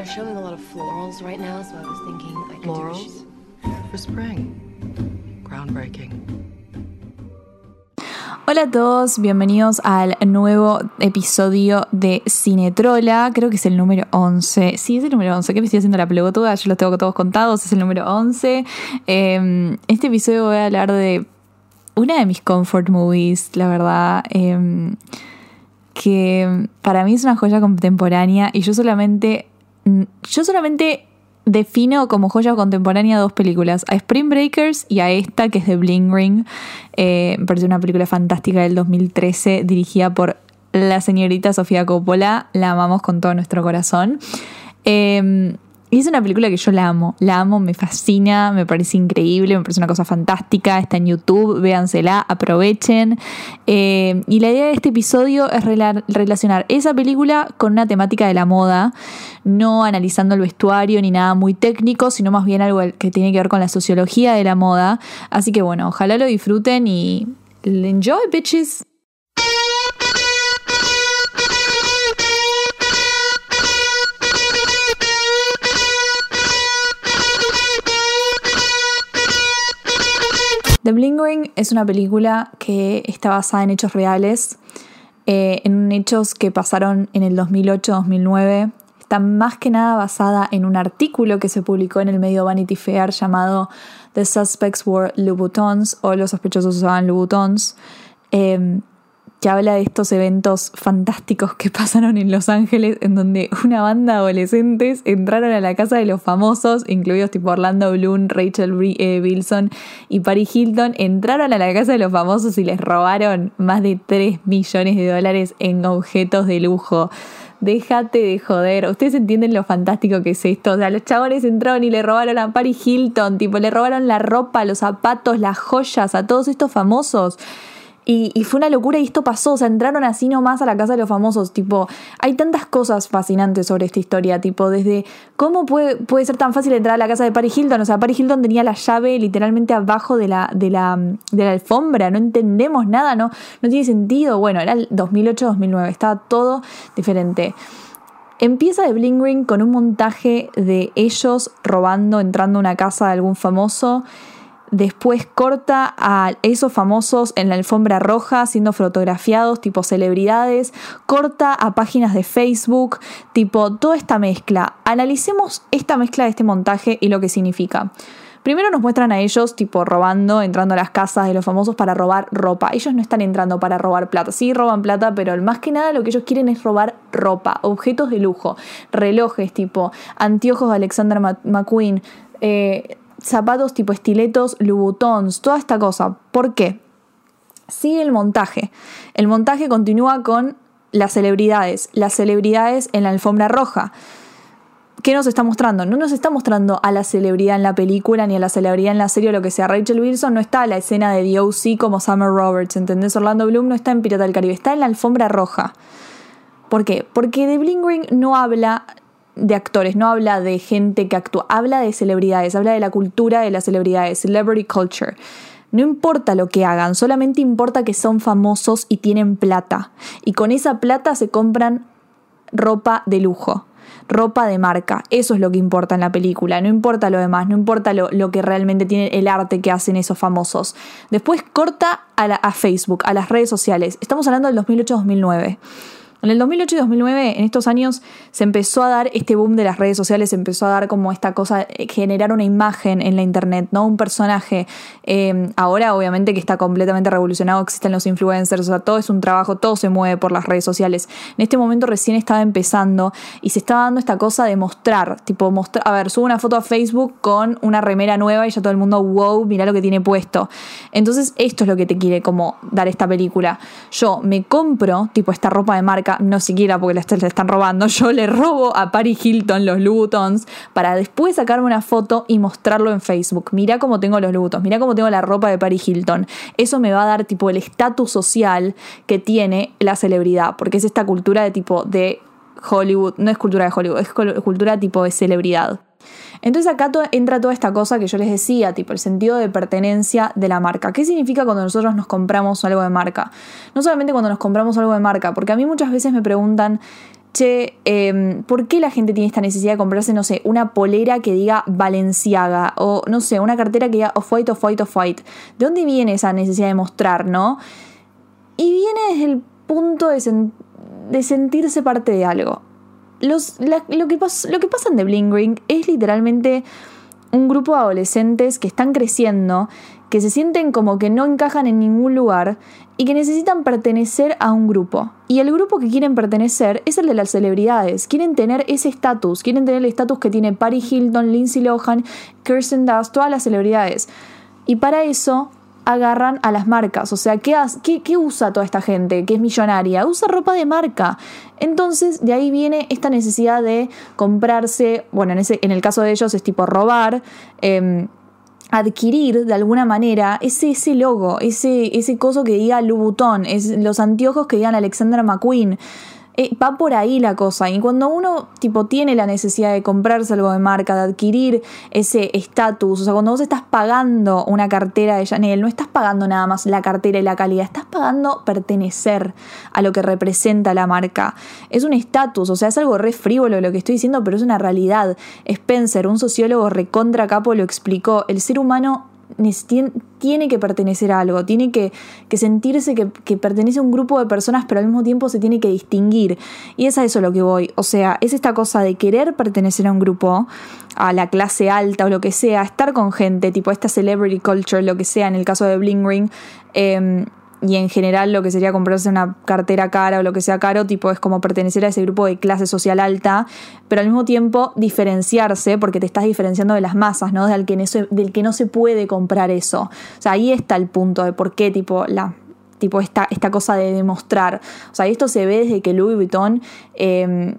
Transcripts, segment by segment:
They're showing a lot of florals right now, so I was thinking I could do Florals for spring. Groundbreaking. Hola a todos, bienvenidos al nuevo episodio de Cinetrola, creo que es el número 11. Sí, es el número 11, ¿qué me estoy haciendo la pelotuda? Yo los tengo todos contados, es el número 11. Eh, este episodio voy a hablar de una de mis comfort movies, la verdad, eh, que para mí es una joya contemporánea y yo solamente, yo solamente defino como joya contemporánea dos películas, a Spring Breakers y a esta que es de Bling Ring. Eh, me parece una película fantástica del 2013 dirigida por la señorita Sofía Coppola, la amamos con todo nuestro corazón. Eh, y es una película que yo la amo, la amo, me fascina, me parece increíble, me parece una cosa fantástica, está en YouTube, véansela, aprovechen. Eh, y la idea de este episodio es rela- relacionar esa película con una temática de la moda, no analizando el vestuario ni nada muy técnico, sino más bien algo que tiene que ver con la sociología de la moda. Así que bueno, ojalá lo disfruten y enjoy, bitches. The Bling Ring es una película que está basada en hechos reales, eh, en hechos que pasaron en el 2008-2009. Está más que nada basada en un artículo que se publicó en el medio Vanity Fair llamado The Suspects Wore Louboutins o Los sospechosos usaban Louboutins. Eh, que habla de estos eventos fantásticos que pasaron en Los Ángeles, en donde una banda de adolescentes entraron a la casa de los famosos, incluidos tipo Orlando Bloom, Rachel Bri- eh, Bilson y Paris Hilton, entraron a la casa de los famosos y les robaron más de 3 millones de dólares en objetos de lujo. Déjate de joder. Ustedes entienden lo fantástico que es esto. O sea, los chabones entraron y le robaron a Paris Hilton, tipo, le robaron la ropa, los zapatos, las joyas a todos estos famosos. Y, fue una locura y esto pasó, o sea, entraron así nomás a la casa de los famosos, tipo, hay tantas cosas fascinantes sobre esta historia, tipo, desde cómo puede, puede ser tan fácil entrar a la casa de Paris Hilton, o sea, Paris Hilton tenía la llave literalmente abajo de la, de la, de la alfombra, no entendemos nada, no, no tiene sentido, bueno, era el 2008-2009, estaba todo diferente. Empieza de Bling Ring con un montaje de ellos robando, entrando a una casa de algún famoso. Después corta a esos famosos en la alfombra roja siendo fotografiados tipo celebridades. Corta a páginas de Facebook, tipo toda esta mezcla. Analicemos esta mezcla de este montaje y lo que significa. Primero nos muestran a ellos tipo robando, entrando a las casas de los famosos para robar ropa. Ellos no están entrando para robar plata. Sí roban plata, pero más que nada lo que ellos quieren es robar ropa, objetos de lujo, relojes tipo anteojos de Alexander McQueen, eh, zapatos tipo estiletos, Louboutins, toda esta cosa. ¿Por qué? Sigue el montaje. El montaje continúa con las celebridades. Las celebridades en la alfombra roja. ¿Qué nos está mostrando? No nos está mostrando a la celebridad en la película ni a la celebridad en la serie o lo que sea. Rachel Wilson no está en la escena de The O.C. como Summer Roberts, ¿entendés? Orlando Bloom no está en Pirata del Caribe, está en la alfombra roja. ¿Por qué? Porque The Bling Ring no habla de actores, no habla de gente que actúa, habla de celebridades, habla de la cultura de las celebridades, celebrity culture. No importa lo que hagan, solamente importa que son famosos y tienen plata. Y con esa plata se compran ropa de lujo, ropa de marca. Eso es lo que importa en la película, no importa lo demás, no importa lo, lo que realmente tiene el arte que hacen esos famosos. Después corta a, la- a Facebook, a las redes sociales. Estamos hablando del 2008-2009. En el 2008 y 2009, en estos años, se empezó a dar este boom de las redes sociales, se empezó a dar como esta cosa, eh, generar una imagen en la internet, ¿no? Un personaje. Eh, ahora, obviamente, que está completamente revolucionado, existen los influencers, o sea, todo es un trabajo, todo se mueve por las redes sociales. En este momento recién estaba empezando y se estaba dando esta cosa de mostrar, tipo, mostrar, a ver, subo una foto a Facebook con una remera nueva y ya todo el mundo, wow, mirá lo que tiene puesto. Entonces, esto es lo que te quiere como dar esta película. Yo me compro, tipo, esta ropa de marca, no siquiera porque la están robando, yo le robo a Paris Hilton los Louboutins para después sacarme una foto y mostrarlo en Facebook. Mirá cómo tengo los Louboutins, mirá cómo tengo la ropa de Paris Hilton. Eso me va a dar tipo el estatus social que tiene la celebridad, porque es esta cultura de tipo de Hollywood, no es cultura de Hollywood, es cultura tipo de celebridad. Entonces acá to- entra toda esta cosa que yo les decía, tipo el sentido de pertenencia de la marca. ¿Qué significa cuando nosotros nos compramos algo de marca? No solamente cuando nos compramos algo de marca, porque a mí muchas veces me preguntan, che, em, ¿por qué la gente tiene esta necesidad de comprarse, no sé, una polera que diga Valenciaga? O, no sé, una cartera que diga Off-White, Off-White, Off-White. ¿De dónde viene esa necesidad de mostrar, no? Y viene desde el punto de sentirse parte de algo. Lo, que lo que pasa en The Bling Ring es literalmente un grupo de adolescentes que están creciendo, que se sienten como que no encajan en ningún lugar y que necesitan pertenecer a un grupo. Y el grupo que quieren pertenecer es el de las celebridades. Quieren tener ese estatus, quieren tener el estatus que tiene Paris Hilton, Lindsay Lohan, Kirsten Dunst, todas las celebridades. Y para eso agarran a las marcas. O sea, ¿qué, qué, usa toda esta gente que es millonaria? Usa ropa de marca. Entonces, de ahí viene esta necesidad de comprarse, bueno, en, ese, en el caso de ellos es tipo robar. Em, adquirir de alguna manera ese, ese logo, ese, ese coso que diga Louboutin, es, los anteojos que digan Alexandra McQueen. Eh, va por ahí la cosa. Y cuando uno tipo tiene la necesidad de comprarse algo de marca, de adquirir ese estatus, o sea, cuando vos estás pagando una cartera de Chanel, no estás pagando nada más la cartera y la calidad, estás pagando pertenecer a lo que representa la marca. Es un estatus, o sea, es algo re frívolo lo que estoy diciendo, pero es una realidad. Spencer, un sociólogo recontra capo, lo explicó. El ser humano tiene que pertenecer a algo, tiene que, sentirse que, pertenece a un grupo de personas, pero al mismo tiempo se tiene que distinguir. Y es a eso lo que voy. O sea, es esta cosa de querer pertenecer a un grupo, a la clase alta o lo que sea, estar con gente, tipo esta celebrity culture, lo que sea, en el caso de Bling Ring. Em, y en general lo que sería comprarse una cartera cara o lo que sea caro, tipo es como pertenecer a ese grupo de clase social alta, pero al mismo tiempo diferenciarse porque te estás diferenciando de las masas, ¿no? Del que no se, del que no se puede comprar eso. O sea, ahí está el punto de por qué tipo la tipo esta, esta cosa de demostrar. O sea, esto se ve desde que Louis Vuitton eh,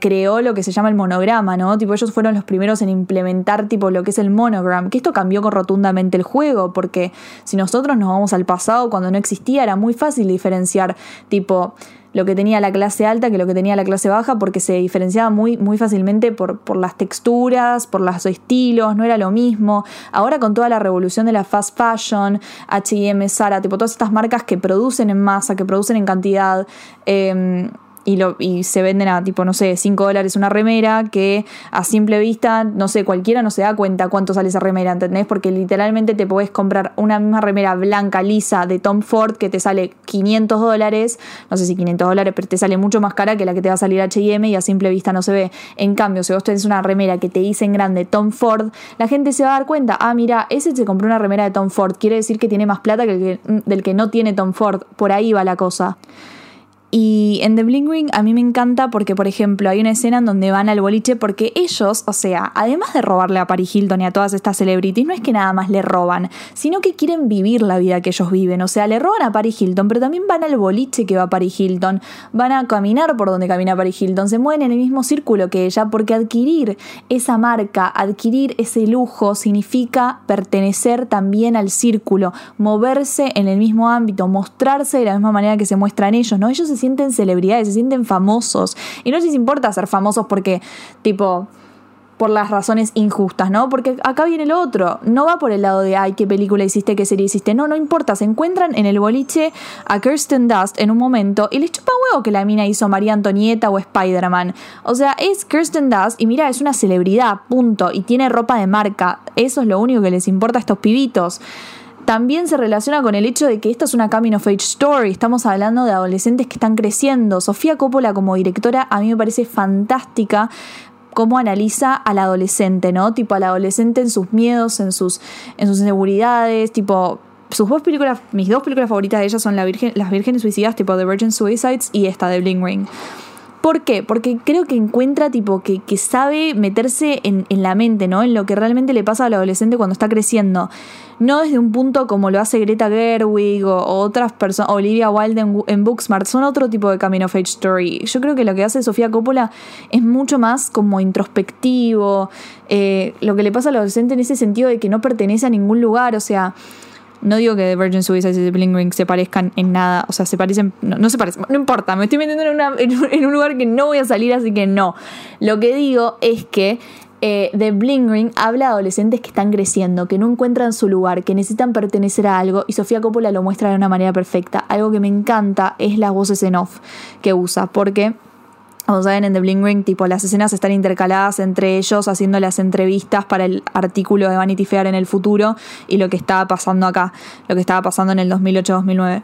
creó lo que se llama el monograma, ¿no? Tipo, ellos fueron los primeros en implementar tipo lo que es el monogram, que esto cambió rotundamente el juego, porque si nosotros nos vamos al pasado, cuando no existía, era muy fácil diferenciar, tipo, lo que tenía la clase alta que lo que tenía la clase baja, porque se diferenciaba muy, muy fácilmente por, por las texturas, por los estilos, no era lo mismo. Ahora con toda la revolución de la fast fashion, HM, Zara, tipo todas estas marcas que producen en masa, que producen en cantidad, eh, y, se venden a tipo, no sé, 5 dólares una remera que a simple vista, no sé, cualquiera no se da cuenta cuánto sale esa remera, ¿entendés? Porque literalmente te podés comprar una misma remera blanca, lisa, de Tom Ford que te sale 500 dólares, no sé si 500 dólares, pero te sale mucho más cara que la que te va a salir HM y a simple vista no se ve. En cambio, si vos tenés una remera que te dice en grande Tom Ford, la gente se va a dar cuenta, ah, mira, ese se compró una remera de Tom Ford, quiere decir que tiene más plata que el del que no tiene Tom Ford, por ahí va la cosa. Y en The Bling Ring a mí me encanta porque, por ejemplo, hay una escena en donde van al boliche porque ellos, o sea, además de robarle a Paris Hilton y a todas estas celebrities, no es que nada más le roban, sino que quieren vivir la vida que ellos viven. O sea, le roban a Paris Hilton, pero también van al boliche que va Paris Hilton, van a caminar por donde camina Paris Hilton, se mueven en el mismo círculo que ella, porque adquirir esa marca, adquirir ese lujo, significa pertenecer también al círculo, moverse en el mismo ámbito, mostrarse de la misma manera que se muestran ellos, ¿no? Ellos se sienten celebridades, se sienten famosos. Y no les importa ser famosos porque, tipo, por las razones injustas, ¿no? Porque acá viene lo otro. No va por el lado de, ay, qué película hiciste, qué serie hiciste. No, no importa. Se encuentran en el boliche a Kirsten Dust en un momento y les chupa huevo que la mina hizo María Antonieta o Spider-Man. O sea, es Kirsten Dust y mira, es una celebridad, punto. Y tiene ropa de marca. Eso es lo único que les importa a estos pibitos también se relaciona con el hecho de que esta es una coming of age story. Estamos hablando de adolescentes que están creciendo. Sofía Coppola como directora a mí me parece fantástica cómo analiza al adolescente, ¿no? Tipo al adolescente en sus miedos, en sus, en sus inseguridades, tipo sus dos películas, mis dos películas favoritas de ellas son la Virgen, Las Vírgenes Suicidas, tipo The Virgin Suicides, y esta de Bling Ring. ¿Por qué? Porque creo que encuentra tipo que, sabe meterse en, la mente, ¿no? En lo que realmente le pasa al adolescente cuando está creciendo. No desde un punto como lo hace Greta Gerwig o, otras personas, Olivia Wilde en, Booksmart, son otro tipo de coming of age story. Yo creo que lo que hace Sofía Coppola es mucho más como introspectivo, eh, lo que le pasa al adolescente en ese sentido de que no pertenece a ningún lugar, o sea no digo que The Virgin Suicides y The Bling Ring se parezcan en nada, o sea, se parecen, no, se parecen, no importa, me estoy metiendo en, un lugar que no voy a salir, así que no. Lo que digo es que eh, The Bling Ring habla de adolescentes que están creciendo, que no encuentran su lugar, que necesitan pertenecer a algo, y Sofía Coppola lo muestra de una manera perfecta. Algo que me encanta es las voces en off que usa, porque como saben en The Bling Ring, tipo las escenas están intercaladas entre ellos haciendo las entrevistas para el artículo de Vanity Fair en el futuro y lo que estaba pasando acá, lo que estaba pasando en el 2008-2009.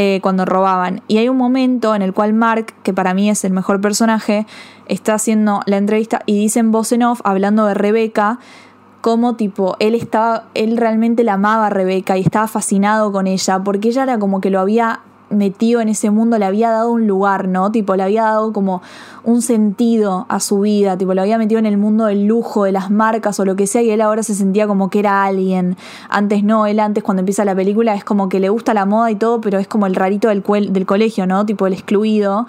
Eh, cuando robaban. Y hay un momento en el cual Mark, que para mí es el mejor personaje, está haciendo la entrevista y dice en voz en off, hablando de Rebeca, como tipo, él estaba, él realmente la amaba a Rebeca y estaba fascinado con ella, porque ella era como que lo había metido en ese mundo le había dado un lugar, ¿no? Tipo, le había dado como un sentido a su vida, tipo, lo había metido en el mundo del lujo, de las marcas o lo que sea, y él ahora se sentía como que era alguien. Antes no, él antes cuando empieza la película es como que le gusta la moda y todo, pero es como el rarito del, del colegio, ¿no? Tipo, el excluido.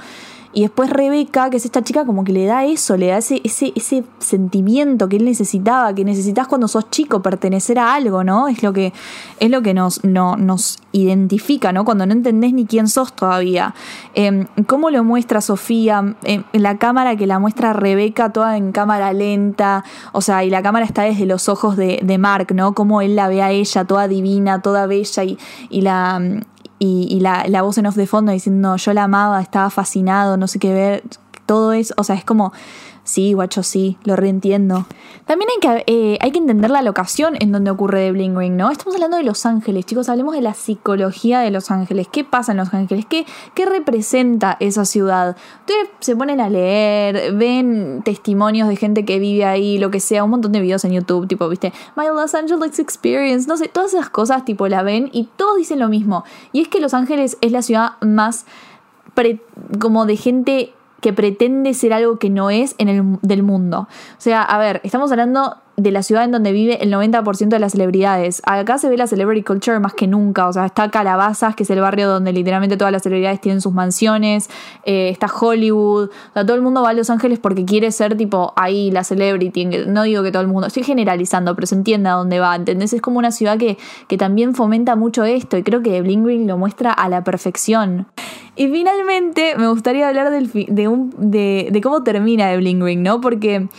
Y después Rebeca, que es esta chica, como que le da eso, le da ese, ese, ese sentimiento que él necesitaba, que necesitas cuando sos chico, pertenecer a algo, ¿no? Es lo que, es lo que nos, no, nos identifica, ¿no? Cuando no entendés ni quién sos todavía. Em, ¿Cómo lo muestra Sofía? em, la cámara que la muestra Rebeca, toda en cámara lenta, o sea, y la cámara está desde los ojos de, de Mark, ¿no? Cómo él la ve a ella, toda divina, toda bella, y, y la, y, la, la, voz en off de fondo diciendo yo la amaba, estaba fascinado, no sé qué ver, todo eso, o sea, es como Sí, guacho, sí, lo reentiendo. También hay que, eh, hay que entender la locación en donde ocurre The Bling Ring, ¿no? Estamos hablando de Los Ángeles, chicos, hablemos de la psicología de Los Ángeles. ¿Qué pasa en Los Ángeles? ¿Qué, qué representa esa ciudad? Ustedes se ponen a leer, ven testimonios de gente que vive ahí, lo que sea, un montón de videos en YouTube, tipo, viste, My Los Angeles Experience, no sé, todas esas cosas, tipo, la ven y todos dicen lo mismo. Y es que Los Ángeles es la ciudad más como de gente que pretende ser algo que no es en el del mundo. O sea, a ver, estamos hablando de la ciudad en donde vive el 90% de las celebridades. Acá se ve la celebrity culture más que nunca. O sea, está Calabazas, que es el barrio donde literalmente todas las celebridades tienen sus mansiones. Eh, está Hollywood. O sea, todo el mundo va a Los Ángeles porque quiere ser tipo ahí la celebrity. No digo que todo el mundo. Estoy generalizando, pero se entiende a dónde va. ¿Entendés? Es como una ciudad que, que también fomenta mucho esto. Y creo que Bling Bling lo muestra a la perfección. Y finalmente me gustaría hablar del, de, un, de, de cómo termina de Bling Ring, ¿no? Porque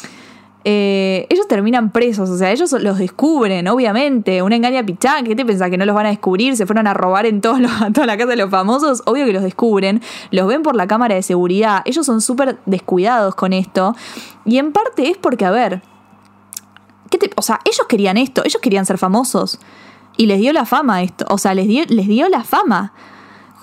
eh, ellos terminan presos, o sea, ellos los descubren, obviamente. Una engaña pichán, ¿qué te pensás? ¿Que no los van a descubrir? ¿Se fueron a robar en todos los, toda la casa de los famosos? Obvio que los descubren, los ven por la cámara de seguridad. Ellos son súper descuidados con esto. Y en parte es porque, a ver, ¿qué te, o sea, ellos querían esto, ellos querían ser famosos. Y les dio la fama esto, o sea, les dio, les dio la fama.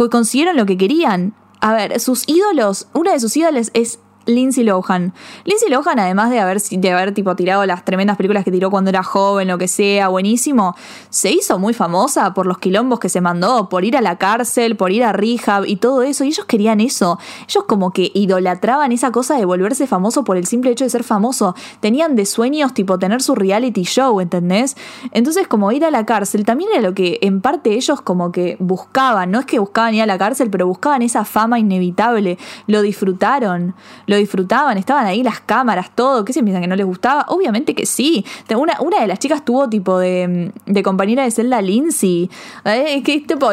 Consiguieron lo que querían. A ver, sus ídolos, una de sus ídolos es Lindsay Lohan. Lindsay Lohan, además de haber, tipo tirado las tremendas películas que tiró cuando era joven, lo que sea, buenísimo, se hizo muy famosa por los quilombos que se mandó, por ir a la cárcel, por ir a rehab y todo eso. Y ellos querían eso. Ellos como que idolatraban esa cosa de volverse famoso por el simple hecho de ser famoso. Tenían de sueños tipo tener su reality show, ¿entendés? Entonces como ir a la cárcel también era lo que en parte ellos como que buscaban. No es que buscaban ir a la cárcel, pero buscaban esa fama inevitable. Lo disfrutaron. Lo disfrutaban, estaban ahí las cámaras, todo. ¿Qué se piensan que no les gustaba? Obviamente que sí. Una, una de las chicas tuvo tipo de, de compañera de celda Lindsay. ¿Eh? Que tipo,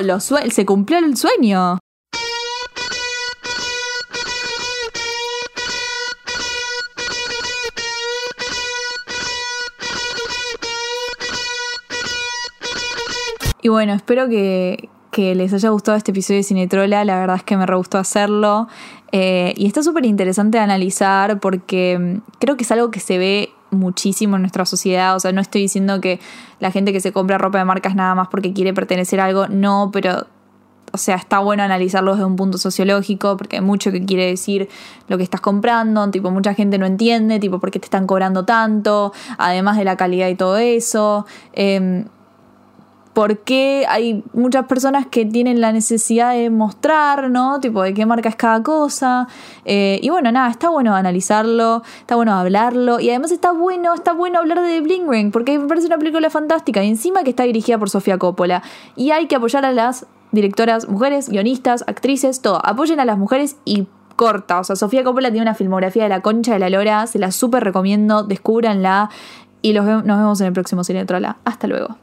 se cumplió el sueño. Y bueno, espero que, que les haya gustado este episodio de Cinetrola. La verdad es que me re gustó hacerlo. Eh, y está súper interesante analizar porque mm, creo que es algo que se ve muchísimo en nuestra sociedad. O sea, no estoy diciendo que la gente que se compra ropa de marcas nada más porque quiere pertenecer a algo. No, pero o sea, está bueno analizarlo desde un punto sociológico, porque hay mucho que quiere decir lo que estás comprando, tipo, mucha gente no entiende, tipo, por qué te están cobrando tanto, además de la calidad y todo eso. Em, por qué hay muchas personas que tienen la necesidad de mostrar, ¿no? Tipo, de qué marca es cada cosa. Eh, y bueno, nada, está bueno analizarlo, está bueno hablarlo. Y además está bueno, está bueno hablar de Bling Ring, porque me parece una película fantástica. Y encima que está dirigida por Sofía Coppola. Y hay que apoyar a las directoras mujeres, guionistas, actrices, todo. Apoyen a las mujeres y corta. O sea, Sofía Coppola tiene una filmografía de la concha de la lora. Se la súper recomiendo. Descúbranla. Y los nos vemos en el próximo Cine Trola. Hasta luego.